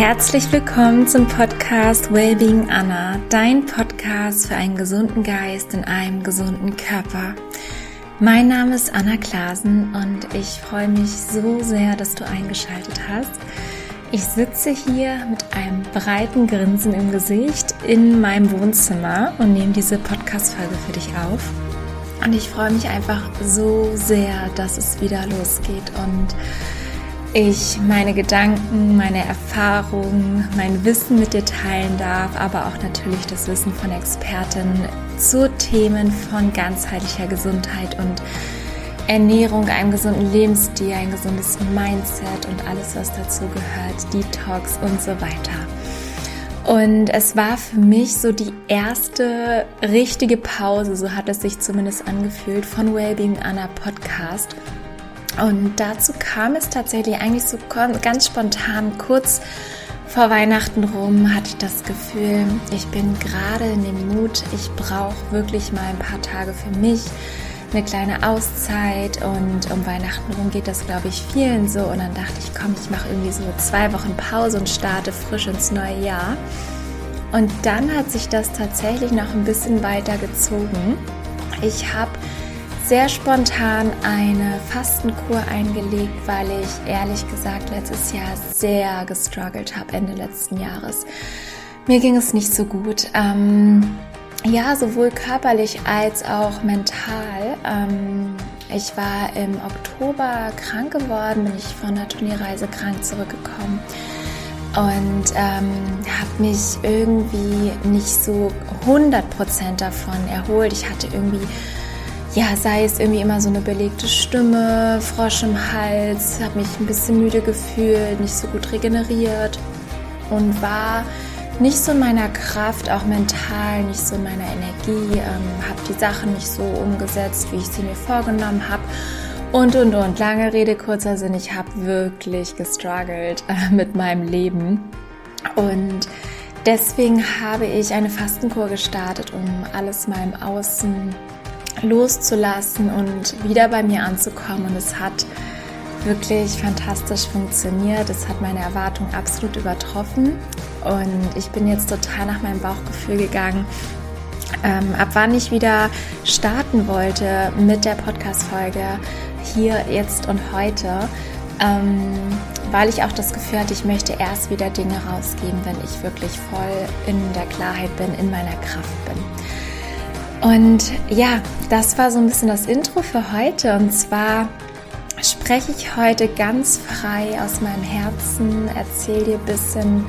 Herzlich willkommen zum Podcast Wellbeing Anna, dein Podcast für einen gesunden Geist in einem gesunden Körper. Mein Name ist Anna Klasen und ich freue mich so sehr, dass du eingeschaltet hast. Ich sitze hier mit einem breiten Grinsen im Gesicht in meinem Wohnzimmer und nehme diese Podcast-Folge für dich auf. Und ich freue mich einfach so sehr, dass es wieder losgeht und ich meine Gedanken, meine Erfahrungen, mein Wissen mit dir teilen darf, aber auch natürlich das Wissen von Expertinnen zu Themen von ganzheitlicher Gesundheit und Ernährung, einem gesunden Lebensstil, ein gesundes Mindset und alles, was dazu gehört, Detox und so weiter. Und es war für mich so die erste richtige Pause, so hat es sich zumindest angefühlt, von Wellbeing Anna Podcast. Und dazu kam es tatsächlich eigentlich so ganz spontan, kurz vor Weihnachten rum hatte ich das Gefühl, ich bin gerade in dem Mut, ich brauche wirklich mal ein paar Tage für mich, eine kleine Auszeit und um Weihnachten rum geht das, glaube ich, vielen so. Und dann dachte ich, komm, ich mache irgendwie so zwei Wochen Pause und starte frisch ins neue Jahr. Und dann hat sich das tatsächlich noch ein bisschen weiter gezogen. Ich habe sehr spontan eine Fastenkur eingelegt, weil ich ehrlich gesagt letztes Jahr sehr gestruggelt habe, Ende letzten Jahres. Mir ging es nicht so gut. Ähm, ja, sowohl körperlich als auch mental. Ähm, ich war im Oktober krank geworden, bin ich von der Turnierreise krank zurückgekommen und ähm, habe mich irgendwie nicht so 100% davon erholt. Ich hatte irgendwie ja, sei es irgendwie immer so eine belegte Stimme, Frosch im Hals, habe mich ein bisschen müde gefühlt, nicht so gut regeneriert und war nicht so in meiner Kraft, auch mental, nicht so in meiner Energie, ähm, habe die Sachen nicht so umgesetzt, wie ich sie mir vorgenommen habe. Und, und, und. Lange Rede, kurzer Sinn, ich habe wirklich gestruggelt äh, mit meinem Leben. Und deswegen habe ich eine Fastenkur gestartet, um alles meinem Außen loszulassen und wieder bei mir anzukommen. Und es hat wirklich fantastisch funktioniert. Es hat meine Erwartungen absolut übertroffen. Und ich bin jetzt total nach meinem Bauchgefühl gegangen. Ähm, ab wann ich wieder starten wollte mit der Podcast-Folge hier, jetzt und heute, ähm, weil ich auch das Gefühl hatte, ich möchte erst wieder Dinge rausgeben, wenn ich wirklich voll in der Klarheit bin, in meiner Kraft bin. Und ja, das war so ein bisschen das Intro für heute. Und zwar spreche ich heute ganz frei aus meinem Herzen, erzähle dir ein bisschen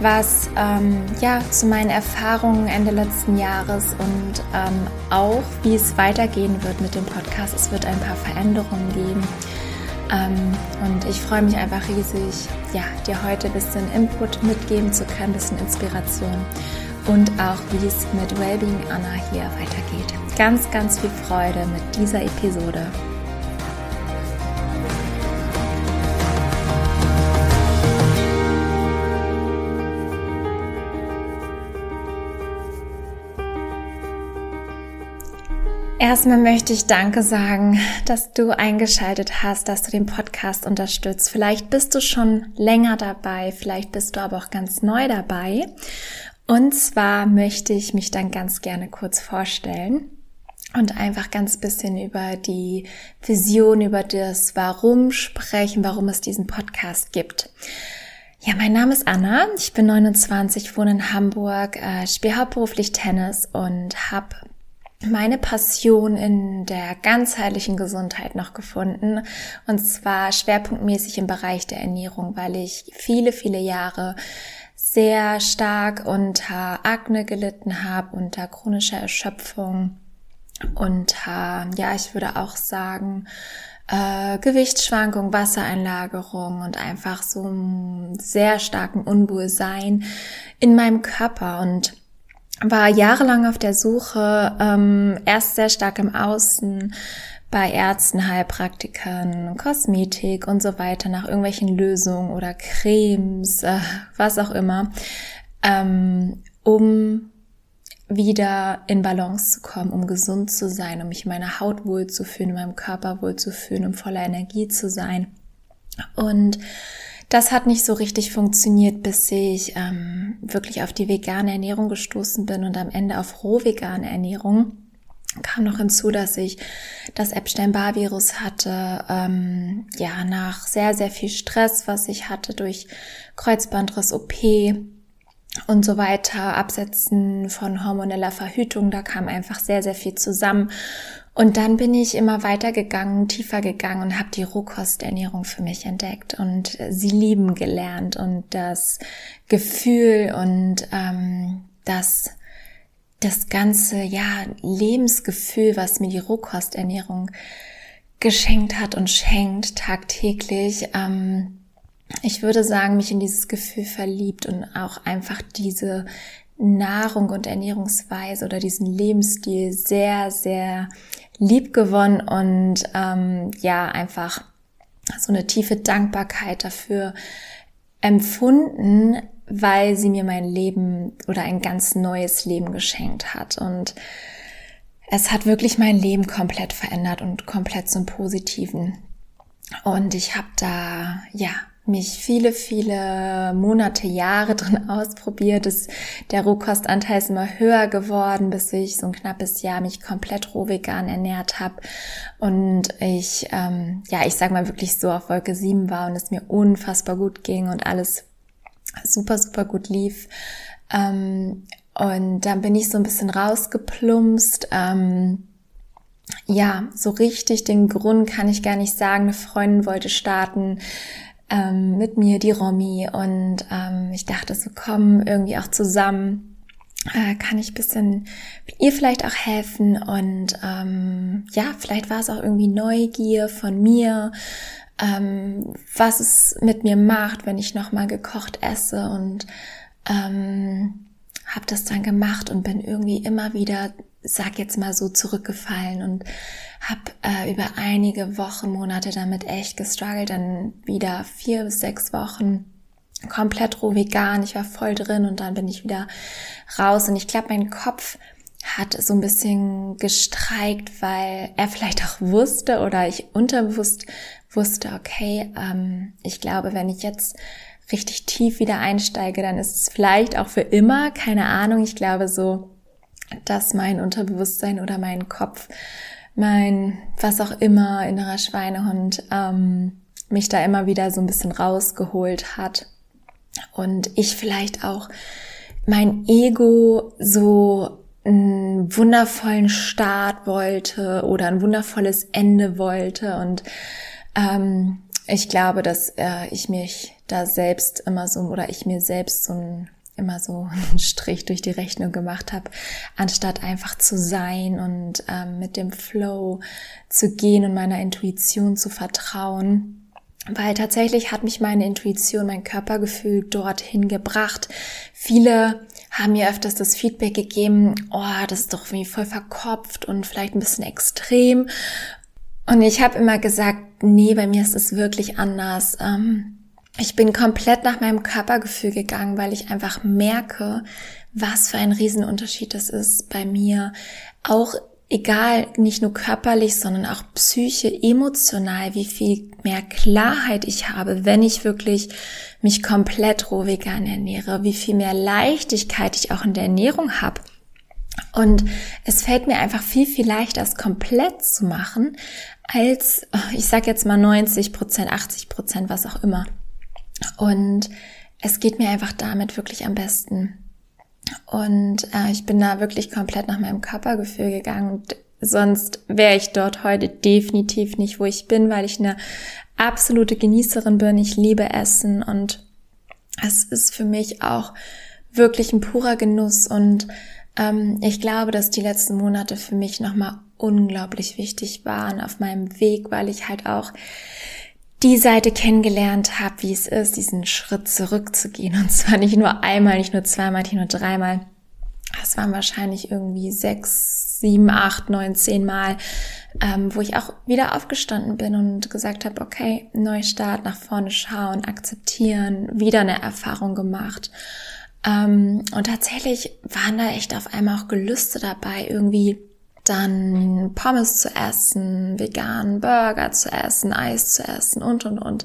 was ähm, ja, zu meinen Erfahrungen Ende letzten Jahres und ähm, auch, wie es weitergehen wird mit dem Podcast. Es wird ein paar Veränderungen geben. Ähm, und ich freue mich einfach riesig, ja, dir heute ein bisschen Input mitgeben zu können, ein bisschen Inspiration und auch wie es mit Wellbeing Anna hier weitergeht. Ganz, ganz viel Freude mit dieser Episode. Erstmal möchte ich Danke sagen, dass du eingeschaltet hast, dass du den Podcast unterstützt. Vielleicht bist du schon länger dabei, vielleicht bist du aber auch ganz neu dabei. Und zwar möchte ich mich dann ganz gerne kurz vorstellen und einfach ganz bisschen über die Vision, über das Warum sprechen, warum es diesen Podcast gibt. Ja, mein Name ist Anna, ich bin 29, wohne in Hamburg, äh, spiele hauptberuflich Tennis und habe meine Passion in der ganzheitlichen Gesundheit noch gefunden und zwar schwerpunktmäßig im Bereich der Ernährung, weil ich viele, viele Jahre sehr stark unter Akne gelitten habe, unter chronischer Erschöpfung, unter, ja, ich würde auch sagen, äh, Gewichtsschwankung, Wassereinlagerung und einfach so einem sehr starken Unwohlsein in meinem Körper. Und war jahrelang auf der Suche, ähm, erst sehr stark im Außen, bei Ärzten, Heilpraktikern, Kosmetik und so weiter nach irgendwelchen Lösungen oder Cremes, äh, was auch immer, ähm, um wieder in Balance zu kommen, um gesund zu sein, um mich in meiner Haut wohlzufühlen, in meinem Körper wohlzufühlen, um voller Energie zu sein. Und Das hat nicht so richtig funktioniert, bis ich ähm, wirklich auf die vegane Ernährung gestoßen bin und am Ende auf roh vegane Ernährung kam noch hinzu, dass ich das Epstein-Barr-Virus hatte, ähm, ja, nach sehr, sehr viel Stress, was ich hatte durch Kreuzbandriss, OP und so weiter, Absetzen von hormoneller Verhütung, da kam einfach sehr, sehr viel zusammen. Und dann bin ich immer weiter gegangen, tiefer gegangen und habe die Rohkosternährung für mich entdeckt und sie lieben gelernt und das Gefühl und ähm, das das ganze, ja, Lebensgefühl, was mir die Rohkosternährung geschenkt hat und schenkt tagtäglich. Ähm, ich würde sagen, mich in dieses Gefühl verliebt und auch einfach diese Nahrung und Ernährungsweise oder diesen Lebensstil sehr, sehr lieb gewonnen und ähm, ja, einfach so eine tiefe Dankbarkeit dafür empfunden, weil sie mir mein Leben oder ein ganz neues Leben geschenkt hat. Und es hat wirklich mein Leben komplett verändert und komplett zum Positiven. Und ich habe da, ja, mich viele, viele Monate, Jahre drin ausprobiert. Es, der Rohkostanteil ist immer höher geworden, bis ich so ein knappes Jahr mich komplett roh vegan ernährt habe. Und ich, ähm, ja, ich sag mal wirklich so auf Wolke 7 war und es mir unfassbar gut ging und alles super, super gut lief. Ähm, und dann bin ich so ein bisschen rausgeplumpst. Ähm, ja, so richtig den Grund kann ich gar nicht sagen. Eine Freundin wollte starten ähm, mit mir, die Romy. Und ähm, ich dachte so, komm, irgendwie auch zusammen. Äh, kann ich bisschen ihr vielleicht auch helfen und ähm, ja, vielleicht war es auch irgendwie Neugier von mir, ähm, was es mit mir macht, wenn ich nochmal gekocht esse und ähm, habe das dann gemacht und bin irgendwie immer wieder, sag jetzt mal so, zurückgefallen und habe äh, über einige Wochen, Monate damit echt gestruggelt, dann wieder vier bis sechs Wochen komplett roh vegan, ich war voll drin und dann bin ich wieder raus. Und ich glaube, mein Kopf hat so ein bisschen gestreikt, weil er vielleicht auch wusste oder ich unterbewusst wusste, okay, ähm, ich glaube, wenn ich jetzt richtig tief wieder einsteige, dann ist es vielleicht auch für immer, keine Ahnung. Ich glaube so, dass mein Unterbewusstsein oder mein Kopf, mein was auch immer, innerer Schweinehund, ähm, mich da immer wieder so ein bisschen rausgeholt hat. Und ich vielleicht auch mein Ego so einen wundervollen Start wollte oder ein wundervolles Ende wollte und ähm, ich glaube, dass äh, ich mich da selbst immer so oder ich mir selbst so ein immer so einen Strich durch die Rechnung gemacht habe, anstatt einfach zu sein und ähm, mit dem Flow zu gehen und meiner Intuition zu vertrauen. Weil tatsächlich hat mich meine Intuition, mein Körpergefühl dorthin gebracht. Viele haben mir öfters das Feedback gegeben, oh, das ist doch irgendwie voll verkopft und vielleicht ein bisschen extrem. Und ich habe immer gesagt, nee, bei mir ist es wirklich anders. Ähm, ich bin komplett nach meinem Körpergefühl gegangen, weil ich einfach merke, was für ein Riesenunterschied das ist bei mir. Auch egal, nicht nur körperlich, sondern auch psyche, emotional, wie viel mehr Klarheit ich habe, wenn ich wirklich mich komplett roh vegan ernähre, wie viel mehr Leichtigkeit ich auch in der Ernährung habe. Und es fällt mir einfach viel, viel leichter, es komplett zu machen, als, ich sag jetzt mal 90 Prozent, 80 Prozent, was auch immer. Und es geht mir einfach damit wirklich am besten. Und äh, ich bin da wirklich komplett nach meinem Körpergefühl gegangen. Sonst wäre ich dort heute definitiv nicht, wo ich bin, weil ich eine absolute Genießerin bin. Ich liebe Essen und es ist für mich auch wirklich ein purer Genuss und ich glaube, dass die letzten Monate für mich nochmal unglaublich wichtig waren auf meinem Weg, weil ich halt auch die Seite kennengelernt habe, wie es ist, diesen Schritt zurückzugehen. Und zwar nicht nur einmal, nicht nur zweimal, nicht nur dreimal. Das waren wahrscheinlich irgendwie sechs, sieben, acht, neun, zehn Mal, ähm, wo ich auch wieder aufgestanden bin und gesagt habe, okay, Neustart, nach vorne schauen, akzeptieren, wieder eine Erfahrung gemacht. Ähm, und tatsächlich waren da echt auf einmal auch Gelüste dabei, irgendwie dann Pommes zu essen, veganen Burger zu essen, Eis zu essen und und und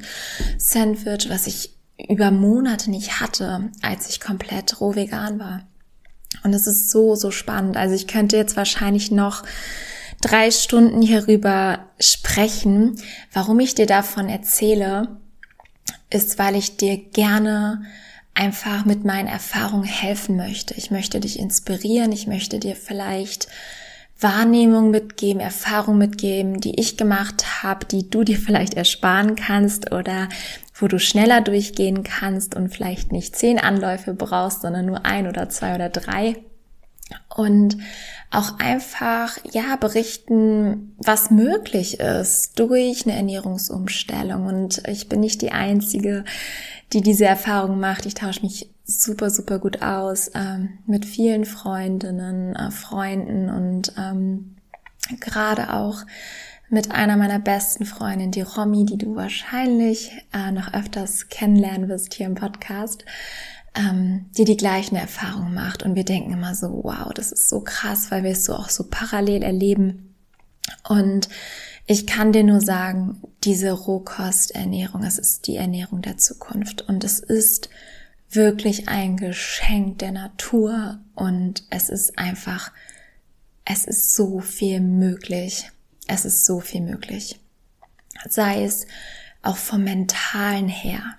Sandwich, was ich über Monate nicht hatte, als ich komplett roh vegan war. Und es ist so, so spannend. Also ich könnte jetzt wahrscheinlich noch drei Stunden hierüber sprechen. Warum ich dir davon erzähle, ist, weil ich dir gerne einfach mit meinen Erfahrungen helfen möchte. Ich möchte dich inspirieren. Ich möchte dir vielleicht Wahrnehmung mitgeben, Erfahrung mitgeben, die ich gemacht habe, die du dir vielleicht ersparen kannst oder wo du schneller durchgehen kannst und vielleicht nicht zehn Anläufe brauchst, sondern nur ein oder zwei oder drei. Und auch einfach, ja, berichten, was möglich ist durch eine Ernährungsumstellung. Und ich bin nicht die Einzige, die diese Erfahrung macht. Ich tausche mich super, super gut aus ähm, mit vielen Freundinnen, äh, Freunden und ähm, gerade auch mit einer meiner besten Freundinnen, die Romy, die du wahrscheinlich äh, noch öfters kennenlernen wirst hier im Podcast, ähm, die die gleichen Erfahrungen macht. Und wir denken immer so, wow, das ist so krass, weil wir es so auch so parallel erleben. Und ich kann dir nur sagen, diese Rohkosternährung, es ist die Ernährung der Zukunft und es ist wirklich ein Geschenk der Natur und es ist einfach, es ist so viel möglich. Es ist so viel möglich. Sei es auch vom mentalen her,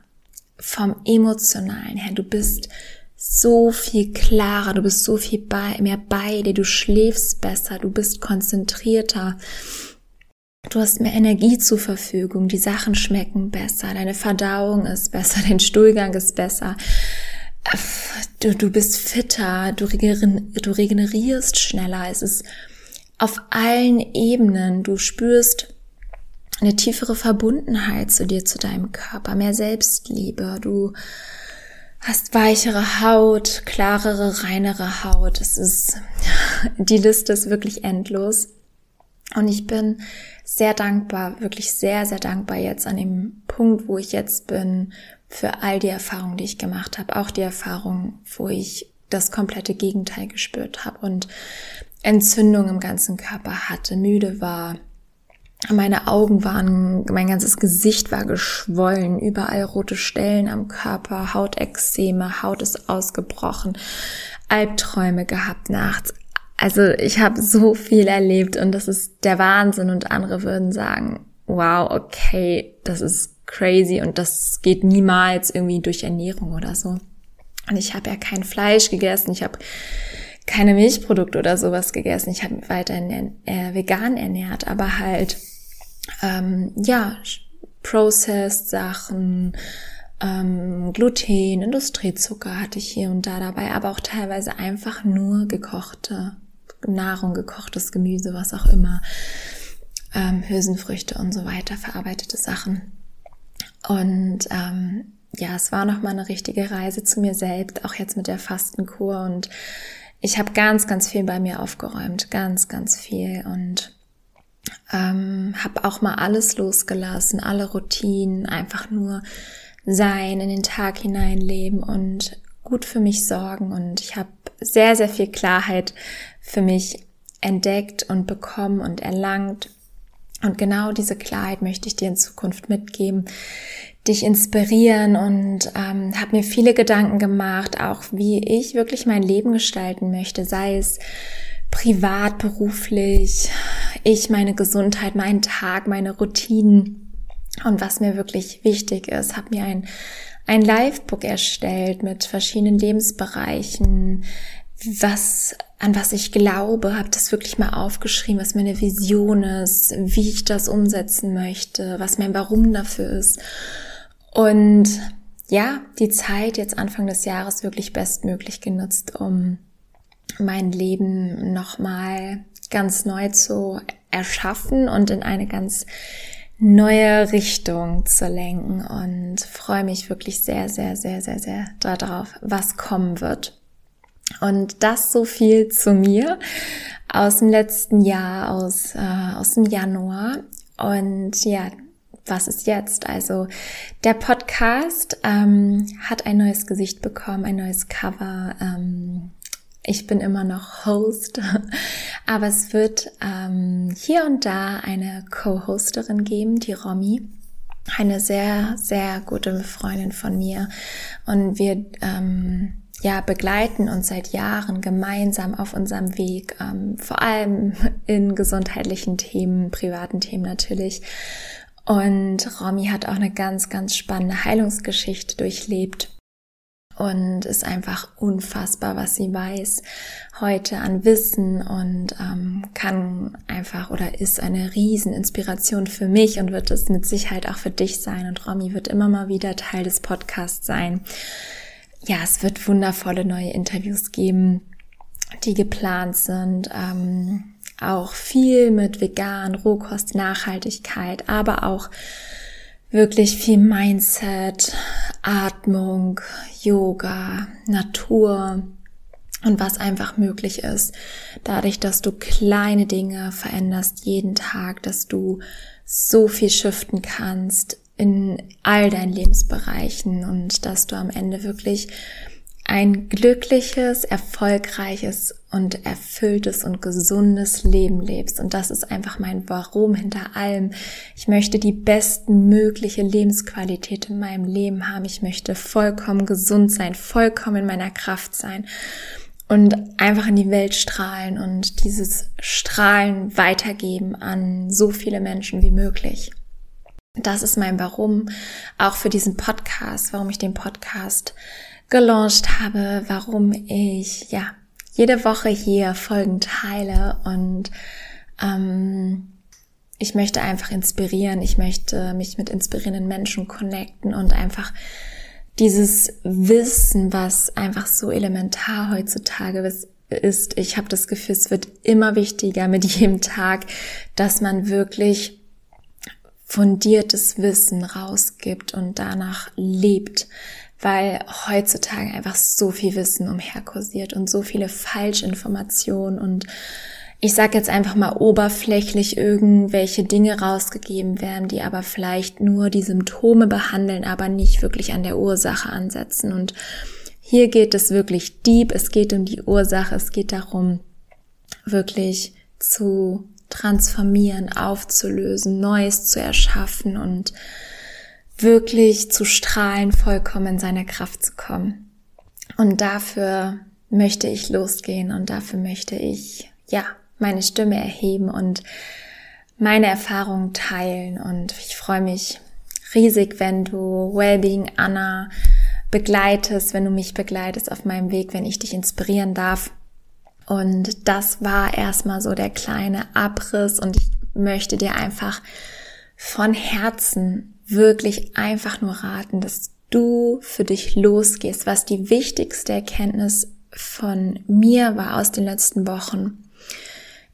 vom emotionalen her. Du bist so viel klarer, du bist so viel bei, mehr bei dir, du schläfst besser, du bist konzentrierter, Du hast mehr Energie zur Verfügung, die Sachen schmecken besser, deine Verdauung ist besser, dein Stuhlgang ist besser. Du, du bist fitter, du, du regenerierst schneller. Es ist auf allen Ebenen. Du spürst eine tiefere Verbundenheit zu dir, zu deinem Körper, mehr Selbstliebe. Du hast weichere Haut, klarere, reinere Haut. Es ist, die Liste ist wirklich endlos. Und ich bin sehr dankbar, wirklich sehr, sehr dankbar jetzt an dem Punkt, wo ich jetzt bin, für all die Erfahrungen, die ich gemacht habe. Auch die Erfahrung, wo ich das komplette Gegenteil gespürt habe und Entzündung im ganzen Körper hatte, müde war. Meine Augen waren, mein ganzes Gesicht war geschwollen, überall rote Stellen am Körper, Hautexzeme, Haut ist ausgebrochen, Albträume gehabt nachts, also ich habe so viel erlebt und das ist der Wahnsinn und andere würden sagen, wow, okay, das ist crazy und das geht niemals irgendwie durch Ernährung oder so. Und ich habe ja kein Fleisch gegessen, ich habe keine Milchprodukte oder sowas gegessen, ich habe mich weiterhin äh, vegan ernährt, aber halt ähm, ja processed Sachen, ähm, Gluten, Industriezucker hatte ich hier und da dabei, aber auch teilweise einfach nur gekochte Nahrung, gekochtes Gemüse, was auch immer, ähm, Hülsenfrüchte und so weiter, verarbeitete Sachen. Und ähm, ja, es war nochmal eine richtige Reise zu mir selbst, auch jetzt mit der Fastenkur. Und ich habe ganz, ganz viel bei mir aufgeräumt, ganz, ganz viel. Und ähm, habe auch mal alles losgelassen, alle Routinen, einfach nur sein, in den Tag hineinleben und gut für mich sorgen. Und ich habe sehr, sehr viel Klarheit für mich entdeckt und bekommen und erlangt. Und genau diese Klarheit möchte ich dir in Zukunft mitgeben, dich inspirieren und ähm, habe mir viele Gedanken gemacht, auch wie ich wirklich mein Leben gestalten möchte, sei es privat, beruflich, ich, meine Gesundheit, meinen Tag, meine Routinen und was mir wirklich wichtig ist, habe mir ein ein Livebook erstellt mit verschiedenen Lebensbereichen, was an was ich glaube, habe das wirklich mal aufgeschrieben, was meine Vision ist, wie ich das umsetzen möchte, was mein Warum dafür ist. Und ja, die Zeit jetzt Anfang des Jahres wirklich bestmöglich genutzt, um mein Leben nochmal ganz neu zu erschaffen und in eine ganz neue Richtung zu lenken und freue mich wirklich sehr, sehr, sehr, sehr, sehr darauf, was kommen wird. Und das so viel zu mir aus dem letzten Jahr, aus, äh, aus dem Januar. Und ja, was ist jetzt? Also der Podcast ähm, hat ein neues Gesicht bekommen, ein neues Cover. Ähm, ich bin immer noch Host, aber es wird ähm, hier und da eine Co-Hosterin geben, die Romy. eine sehr, sehr gute Freundin von mir. Und wir ähm, ja, begleiten uns seit Jahren gemeinsam auf unserem Weg, ähm, vor allem in gesundheitlichen Themen, privaten Themen natürlich. Und Romy hat auch eine ganz, ganz spannende Heilungsgeschichte durchlebt und ist einfach unfassbar, was sie weiß heute an Wissen und ähm, kann einfach oder ist eine Rieseninspiration für mich und wird es mit Sicherheit auch für dich sein. Und Romy wird immer mal wieder Teil des Podcasts sein. Ja, es wird wundervolle neue Interviews geben, die geplant sind. Ähm, auch viel mit vegan, Rohkost, Nachhaltigkeit, aber auch wirklich viel Mindset, Atmung, Yoga, Natur und was einfach möglich ist. Dadurch, dass du kleine Dinge veränderst jeden Tag, dass du so viel shiften kannst in all deinen Lebensbereichen und dass du am Ende wirklich ein glückliches, erfolgreiches und erfülltes und gesundes Leben lebst. Und das ist einfach mein Warum hinter allem. Ich möchte die besten mögliche Lebensqualität in meinem Leben haben. Ich möchte vollkommen gesund sein, vollkommen in meiner Kraft sein und einfach in die Welt strahlen und dieses Strahlen weitergeben an so viele Menschen wie möglich. Das ist mein Warum, auch für diesen Podcast, warum ich den Podcast gelauncht habe, warum ich ja jede Woche hier Folgen teile und ähm, ich möchte einfach inspirieren, ich möchte mich mit inspirierenden Menschen connecten und einfach dieses Wissen, was einfach so elementar heutzutage ist, ich habe das Gefühl, es wird immer wichtiger mit jedem Tag, dass man wirklich fundiertes Wissen rausgibt und danach lebt, weil heutzutage einfach so viel Wissen umherkursiert und so viele Falschinformationen und ich sage jetzt einfach mal oberflächlich irgendwelche Dinge rausgegeben werden, die aber vielleicht nur die Symptome behandeln, aber nicht wirklich an der Ursache ansetzen. Und hier geht es wirklich deep, es geht um die Ursache, es geht darum, wirklich zu transformieren, aufzulösen, Neues zu erschaffen und wirklich zu strahlen, vollkommen in seine Kraft zu kommen. Und dafür möchte ich losgehen und dafür möchte ich, ja, meine Stimme erheben und meine Erfahrungen teilen. Und ich freue mich riesig, wenn du Wellbeing Anna begleitest, wenn du mich begleitest auf meinem Weg, wenn ich dich inspirieren darf. Und das war erstmal so der kleine Abriss und ich möchte dir einfach von Herzen wirklich einfach nur raten, dass du für dich losgehst, was die wichtigste Erkenntnis von mir war aus den letzten Wochen.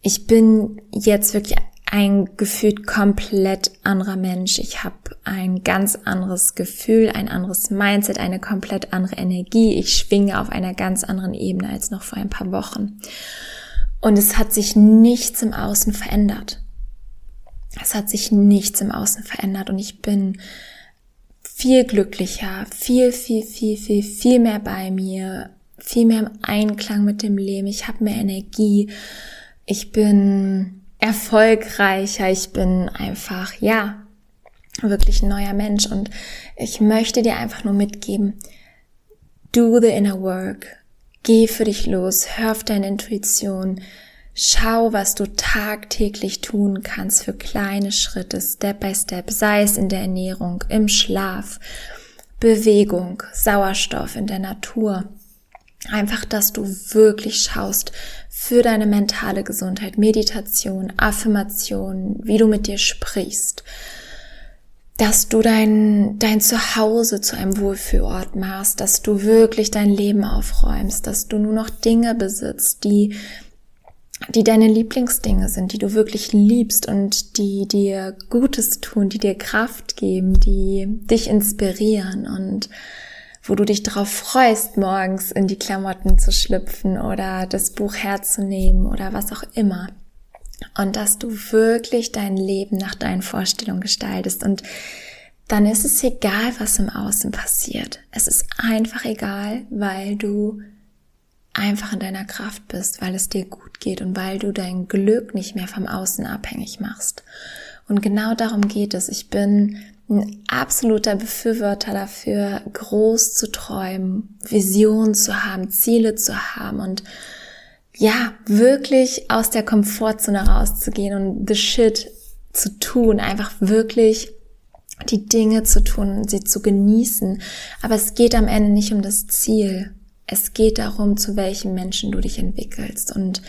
Ich bin jetzt wirklich ein gefühlt komplett anderer Mensch. Ich habe ein ganz anderes Gefühl, ein anderes Mindset, eine komplett andere Energie. Ich schwinge auf einer ganz anderen Ebene als noch vor ein paar Wochen. Und es hat sich nichts im Außen verändert. Es hat sich nichts im Außen verändert und ich bin viel glücklicher, viel, viel, viel, viel, viel mehr bei mir, viel mehr im Einklang mit dem Leben. Ich habe mehr Energie. Ich bin erfolgreicher. Ich bin einfach, ja, wirklich ein neuer Mensch und ich möchte dir einfach nur mitgeben, do the inner work. Geh für dich los, hör auf deine Intuition, Schau, was du tagtäglich tun kannst für kleine Schritte, Step by Step, sei es in der Ernährung, im Schlaf, Bewegung, Sauerstoff in der Natur. Einfach, dass du wirklich schaust für deine mentale Gesundheit, Meditation, Affirmation, wie du mit dir sprichst, dass du dein, dein Zuhause zu einem Wohlfühlort machst, dass du wirklich dein Leben aufräumst, dass du nur noch Dinge besitzt, die die deine Lieblingsdinge sind, die du wirklich liebst und die dir Gutes tun, die dir Kraft geben, die dich inspirieren und wo du dich darauf freust, morgens in die Klamotten zu schlüpfen oder das Buch herzunehmen oder was auch immer. Und dass du wirklich dein Leben nach deinen Vorstellungen gestaltest und dann ist es egal, was im Außen passiert. Es ist einfach egal, weil du einfach in deiner Kraft bist, weil es dir gut geht und weil du dein Glück nicht mehr vom Außen abhängig machst. Und genau darum geht es. Ich bin ein absoluter Befürworter dafür, groß zu träumen, Visionen zu haben, Ziele zu haben und ja, wirklich aus der Komfortzone rauszugehen und the shit zu tun, einfach wirklich die Dinge zu tun, sie zu genießen. Aber es geht am Ende nicht um das Ziel. Es geht darum, zu welchem Menschen du dich entwickelst und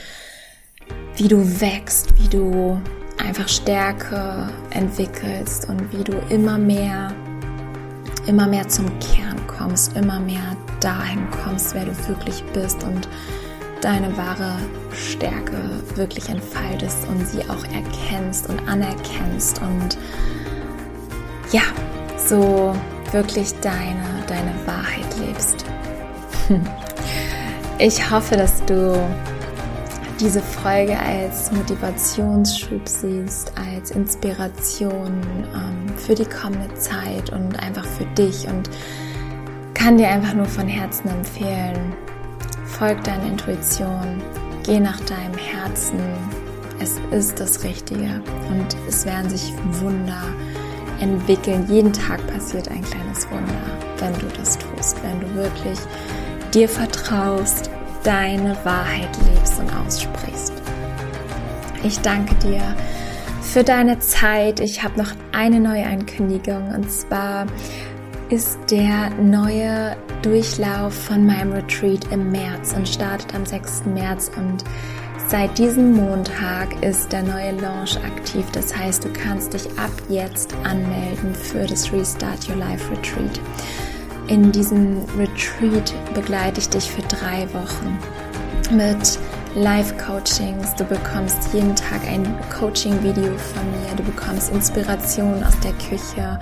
wie du wächst, wie du einfach Stärke entwickelst und wie du immer mehr, immer mehr zum Kern kommst, immer mehr dahin kommst, wer du wirklich bist und deine wahre Stärke wirklich entfaltest und sie auch erkennst und anerkennst und ja, so wirklich deine, deine Wahrheit lebst. Ich hoffe, dass du diese Folge als Motivationsschub siehst, als Inspiration ähm, für die kommende Zeit und einfach für dich und kann dir einfach nur von Herzen empfehlen, folg deiner Intuition, geh nach deinem Herzen, es ist das Richtige und es werden sich Wunder entwickeln. Jeden Tag passiert ein kleines Wunder, wenn du das tust, wenn du wirklich dir vertraust, deine Wahrheit lebst und aussprichst. Ich danke dir für deine Zeit. Ich habe noch eine neue Ankündigung und zwar ist der neue Durchlauf von meinem Retreat im März und startet am 6. März und Seit diesem Montag ist der neue Launch aktiv. Das heißt, du kannst dich ab jetzt anmelden für das Restart Your Life Retreat. In diesem Retreat begleite ich dich für drei Wochen mit Live-Coachings. Du bekommst jeden Tag ein Coaching-Video von mir. Du bekommst Inspiration aus der Küche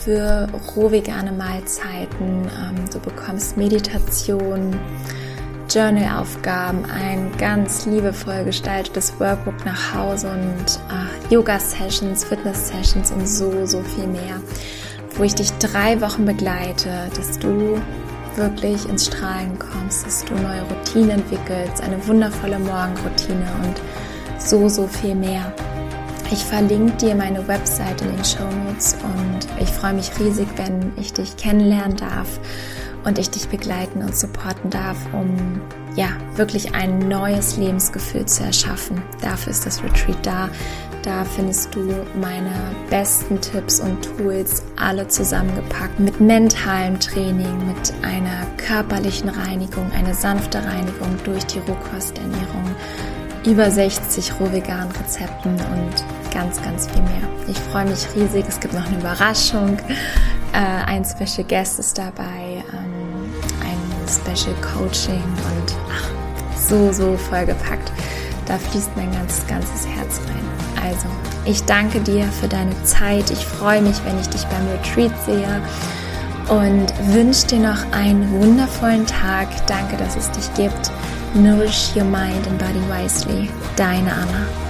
für rohvegane Mahlzeiten. Ähm, du bekommst Meditation Journal-Aufgaben, ein ganz liebevoll gestaltetes Workbook nach Hause und äh, Yoga-Sessions, Fitness-Sessions und so, so viel mehr, wo ich dich drei Wochen begleite, dass du wirklich ins Strahlen kommst, dass du neue Routinen entwickelst, eine wundervolle Morgenroutine und so, so viel mehr. Ich verlinke dir meine Website in den Show Notes und ich freue mich riesig, wenn ich dich kennenlernen darf und ich dich begleiten und supporten darf, um ja wirklich ein neues Lebensgefühl zu erschaffen. Dafür ist das Retreat da. Da findest du meine besten Tipps und Tools alle zusammengepackt mit mentalem Training, mit einer körperlichen Reinigung, eine sanfte Reinigung durch die Rohkosternährung, über 60 rohveganen Rezepten und ganz, ganz viel mehr. Ich freue mich riesig. Es gibt noch eine Überraschung. Äh, ein Special Guest ist dabei. Ähm, Special Coaching und ach, so, so vollgepackt. Da fließt mein ganzes, ganzes Herz rein. Also, ich danke dir für deine Zeit. Ich freue mich, wenn ich dich beim Retreat sehe und wünsche dir noch einen wundervollen Tag. Danke, dass es dich gibt. Nourish your mind and body wisely. Deine Anna.